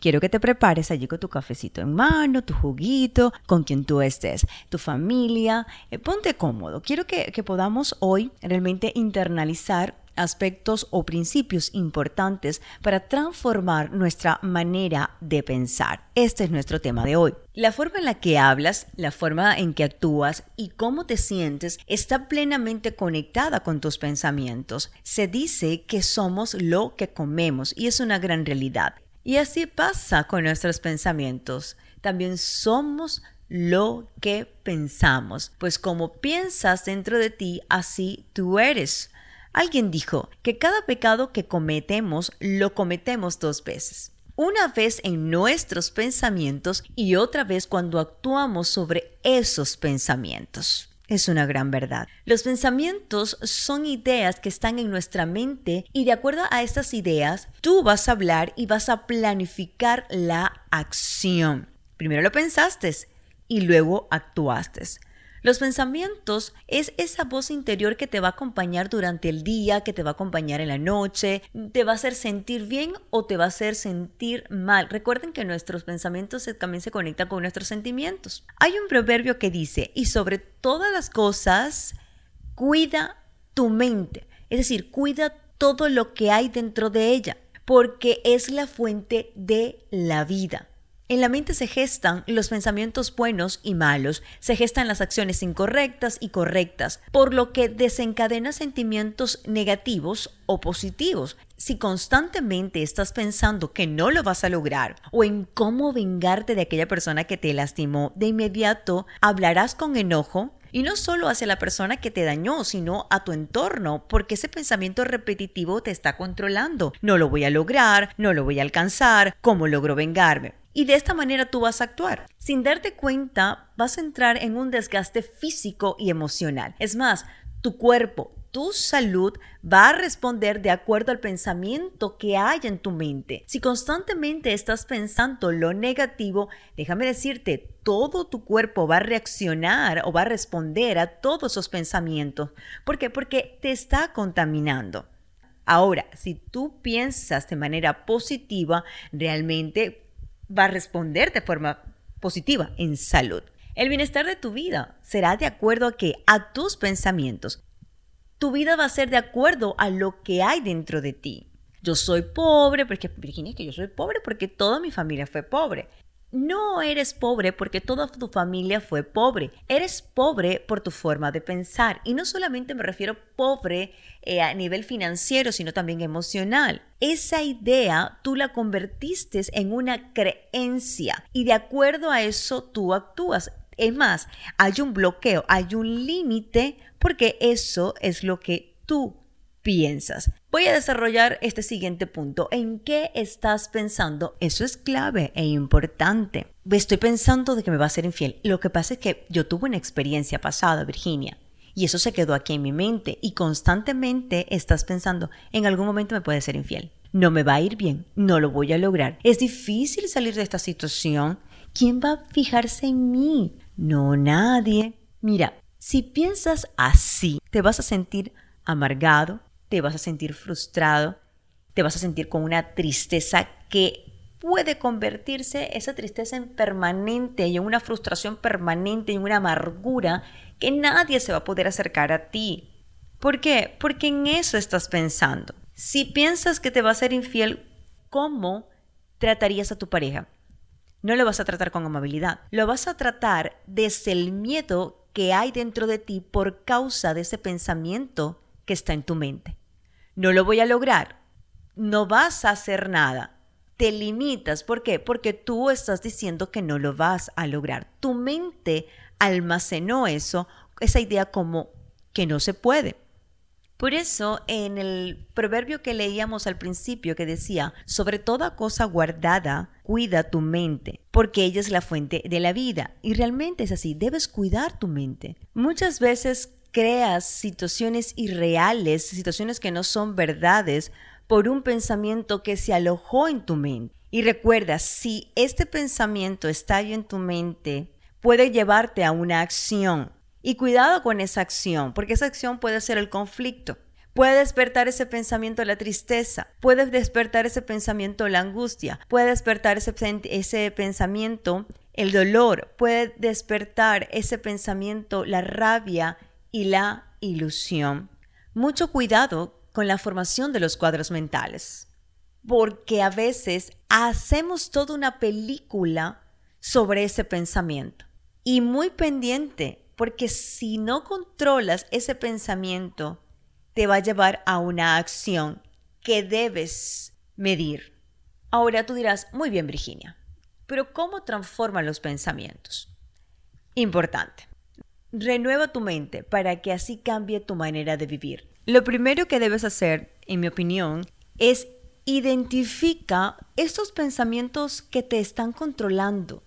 quiero que te prepares allí con tu cafecito en mano, tu juguito, con quien tú estés, tu familia. Eh, ponte cómodo. Quiero que, que podamos hoy realmente internalizar aspectos o principios importantes para transformar nuestra manera de pensar. Este es nuestro tema de hoy. La forma en la que hablas, la forma en que actúas y cómo te sientes está plenamente conectada con tus pensamientos. Se dice que somos lo que comemos y es una gran realidad. Y así pasa con nuestros pensamientos. También somos lo que pensamos, pues como piensas dentro de ti, así tú eres. Alguien dijo que cada pecado que cometemos lo cometemos dos veces. Una vez en nuestros pensamientos y otra vez cuando actuamos sobre esos pensamientos. Es una gran verdad. Los pensamientos son ideas que están en nuestra mente y de acuerdo a estas ideas, tú vas a hablar y vas a planificar la acción. Primero lo pensaste y luego actuaste. Los pensamientos es esa voz interior que te va a acompañar durante el día, que te va a acompañar en la noche, te va a hacer sentir bien o te va a hacer sentir mal. Recuerden que nuestros pensamientos también se conectan con nuestros sentimientos. Hay un proverbio que dice, y sobre todas las cosas, cuida tu mente. Es decir, cuida todo lo que hay dentro de ella, porque es la fuente de la vida. En la mente se gestan los pensamientos buenos y malos, se gestan las acciones incorrectas y correctas, por lo que desencadena sentimientos negativos o positivos. Si constantemente estás pensando que no lo vas a lograr o en cómo vengarte de aquella persona que te lastimó, de inmediato hablarás con enojo, y no solo hacia la persona que te dañó, sino a tu entorno, porque ese pensamiento repetitivo te está controlando. No lo voy a lograr, no lo voy a alcanzar, ¿cómo logro vengarme? Y de esta manera tú vas a actuar. Sin darte cuenta, vas a entrar en un desgaste físico y emocional. Es más, tu cuerpo, tu salud va a responder de acuerdo al pensamiento que hay en tu mente. Si constantemente estás pensando lo negativo, déjame decirte, todo tu cuerpo va a reaccionar o va a responder a todos esos pensamientos. ¿Por qué? Porque te está contaminando. Ahora, si tú piensas de manera positiva, realmente va a responder de forma positiva en salud. El bienestar de tu vida será de acuerdo a que a tus pensamientos. Tu vida va a ser de acuerdo a lo que hay dentro de ti. Yo soy pobre porque Virginia, que yo soy pobre porque toda mi familia fue pobre. No eres pobre porque toda tu familia fue pobre. Eres pobre por tu forma de pensar. Y no solamente me refiero pobre eh, a nivel financiero, sino también emocional. Esa idea tú la convertiste en una creencia y de acuerdo a eso tú actúas. Es más, hay un bloqueo, hay un límite porque eso es lo que tú piensas. Voy a desarrollar este siguiente punto. ¿En qué estás pensando? Eso es clave e importante. Estoy pensando de que me va a ser infiel. Lo que pasa es que yo tuve una experiencia pasada, Virginia. Y eso se quedó aquí en mi mente y constantemente estás pensando, en algún momento me puede ser infiel. No me va a ir bien, no lo voy a lograr. Es difícil salir de esta situación. ¿Quién va a fijarse en mí? No, nadie. Mira, si piensas así, te vas a sentir amargado, te vas a sentir frustrado, te vas a sentir con una tristeza que puede convertirse esa tristeza en permanente y en una frustración permanente y en una amargura que nadie se va a poder acercar a ti. ¿Por qué? Porque en eso estás pensando. Si piensas que te va a ser infiel, ¿cómo tratarías a tu pareja? No lo vas a tratar con amabilidad, lo vas a tratar desde el miedo que hay dentro de ti por causa de ese pensamiento que está en tu mente no lo voy a lograr, no vas a hacer nada. Te limitas, ¿por qué? Porque tú estás diciendo que no lo vas a lograr. Tu mente almacenó eso, esa idea como que no se puede. Por eso, en el proverbio que leíamos al principio que decía, sobre toda cosa guardada, cuida tu mente, porque ella es la fuente de la vida. Y realmente es así, debes cuidar tu mente. Muchas veces creas situaciones irreales, situaciones que no son verdades, por un pensamiento que se alojó en tu mente. Y recuerda, si este pensamiento está en tu mente, puede llevarte a una acción. Y cuidado con esa acción, porque esa acción puede ser el conflicto. Puede despertar ese pensamiento la tristeza, puede despertar ese pensamiento la angustia, puede despertar ese, ese pensamiento el dolor, puede despertar ese pensamiento la rabia y la ilusión. Mucho cuidado con la formación de los cuadros mentales, porque a veces hacemos toda una película sobre ese pensamiento y muy pendiente, porque si no controlas ese pensamiento, te va a llevar a una acción que debes medir. Ahora tú dirás, muy bien Virginia, pero ¿cómo transforman los pensamientos? Importante. Renueva tu mente para que así cambie tu manera de vivir. Lo primero que debes hacer, en mi opinión, es identifica estos pensamientos que te están controlando,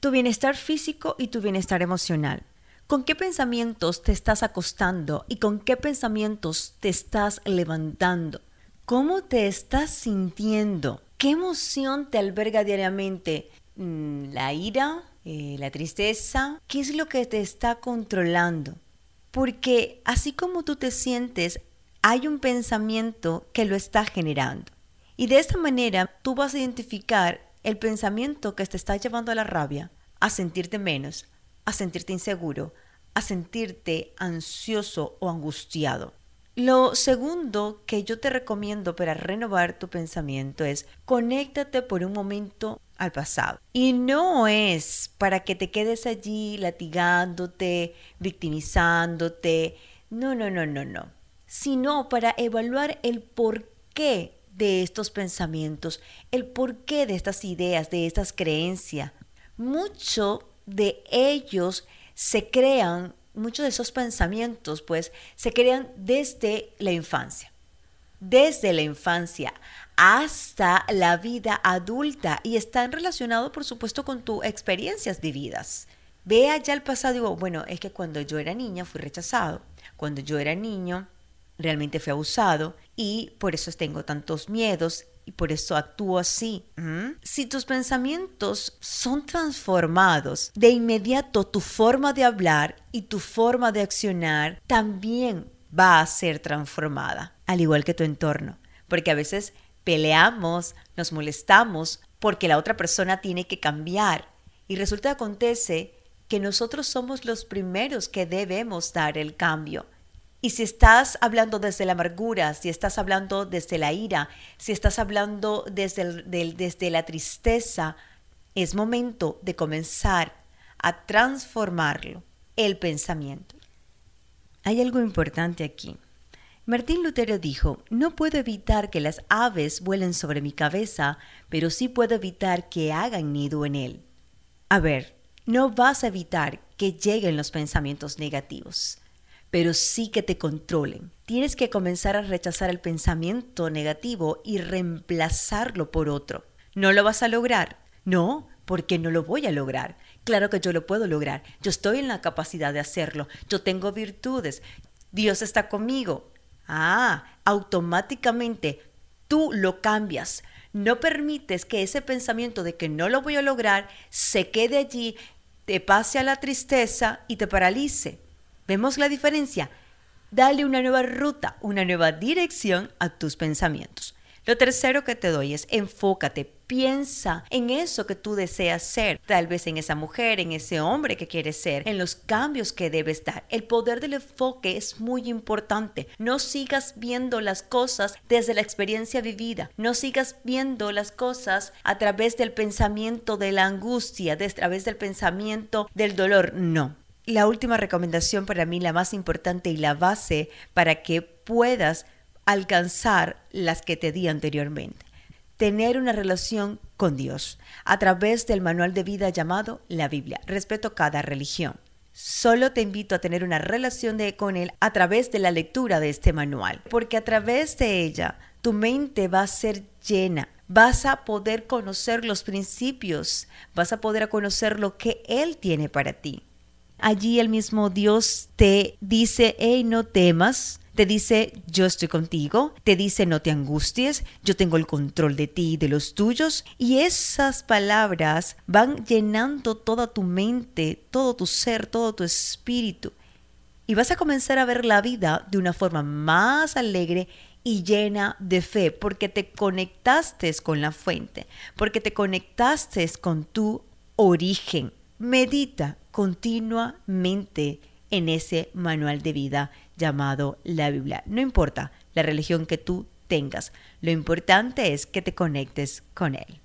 tu bienestar físico y tu bienestar emocional. ¿Con qué pensamientos te estás acostando y con qué pensamientos te estás levantando? ¿Cómo te estás sintiendo? ¿Qué emoción te alberga diariamente? Mm, ¿La ira? Eh, ¿La tristeza? ¿Qué es lo que te está controlando? Porque así como tú te sientes, hay un pensamiento que lo está generando. Y de esta manera tú vas a identificar el pensamiento que te está llevando a la rabia, a sentirte menos, a sentirte inseguro, a sentirte ansioso o angustiado. Lo segundo que yo te recomiendo para renovar tu pensamiento es conéctate por un momento al pasado. Y no es para que te quedes allí latigándote, victimizándote. No, no, no, no, no. Sino para evaluar el porqué de estos pensamientos, el porqué de estas ideas, de estas creencias. Mucho de ellos se crean, muchos de esos pensamientos, pues, se crean desde la infancia. Desde la infancia hasta la vida adulta y están relacionados, por supuesto, con tus experiencias vividas. Ve allá al pasado digo, bueno, es que cuando yo era niña fui rechazado, cuando yo era niño realmente fui abusado y por eso tengo tantos miedos y por eso actúo así. Si tus pensamientos son transformados, de inmediato tu forma de hablar y tu forma de accionar también va a ser transformada, al igual que tu entorno, porque a veces peleamos, nos molestamos porque la otra persona tiene que cambiar y resulta acontece que nosotros somos los primeros que debemos dar el cambio. Y si estás hablando desde la amargura, si estás hablando desde la ira, si estás hablando desde, desde la tristeza, es momento de comenzar a transformarlo, el pensamiento. Hay algo importante aquí. Martín Lutero dijo, no puedo evitar que las aves vuelen sobre mi cabeza, pero sí puedo evitar que hagan nido en él. A ver, no vas a evitar que lleguen los pensamientos negativos pero sí que te controlen. Tienes que comenzar a rechazar el pensamiento negativo y reemplazarlo por otro. ¿No lo vas a lograr? No, porque no lo voy a lograr. Claro que yo lo puedo lograr. Yo estoy en la capacidad de hacerlo. Yo tengo virtudes. Dios está conmigo. Ah, automáticamente tú lo cambias. No permites que ese pensamiento de que no lo voy a lograr se quede allí, te pase a la tristeza y te paralice. ¿Vemos la diferencia? Dale una nueva ruta, una nueva dirección a tus pensamientos. Lo tercero que te doy es enfócate, piensa en eso que tú deseas ser, tal vez en esa mujer, en ese hombre que quieres ser, en los cambios que debes dar. El poder del enfoque es muy importante. No sigas viendo las cosas desde la experiencia vivida, no sigas viendo las cosas a través del pensamiento de la angustia, a través del pensamiento del dolor. No, la última recomendación para mí, la más importante y la base para que puedas alcanzar las que te di anteriormente. Tener una relación con Dios a través del manual de vida llamado la Biblia. Respeto cada religión. Solo te invito a tener una relación de, con Él a través de la lectura de este manual, porque a través de ella tu mente va a ser llena, vas a poder conocer los principios, vas a poder conocer lo que Él tiene para ti allí el mismo Dios te dice, hey, no temas, te dice, yo estoy contigo, te dice, no te angusties, yo tengo el control de ti y de los tuyos. Y esas palabras van llenando toda tu mente, todo tu ser, todo tu espíritu. y vas a comenzar a ver la vida de una forma más alegre y llena de fe, porque te conectaste con la fuente, porque te conectaste con tu origen. Medita continuamente en ese manual de vida llamado la Biblia. No importa la religión que tú tengas, lo importante es que te conectes con él.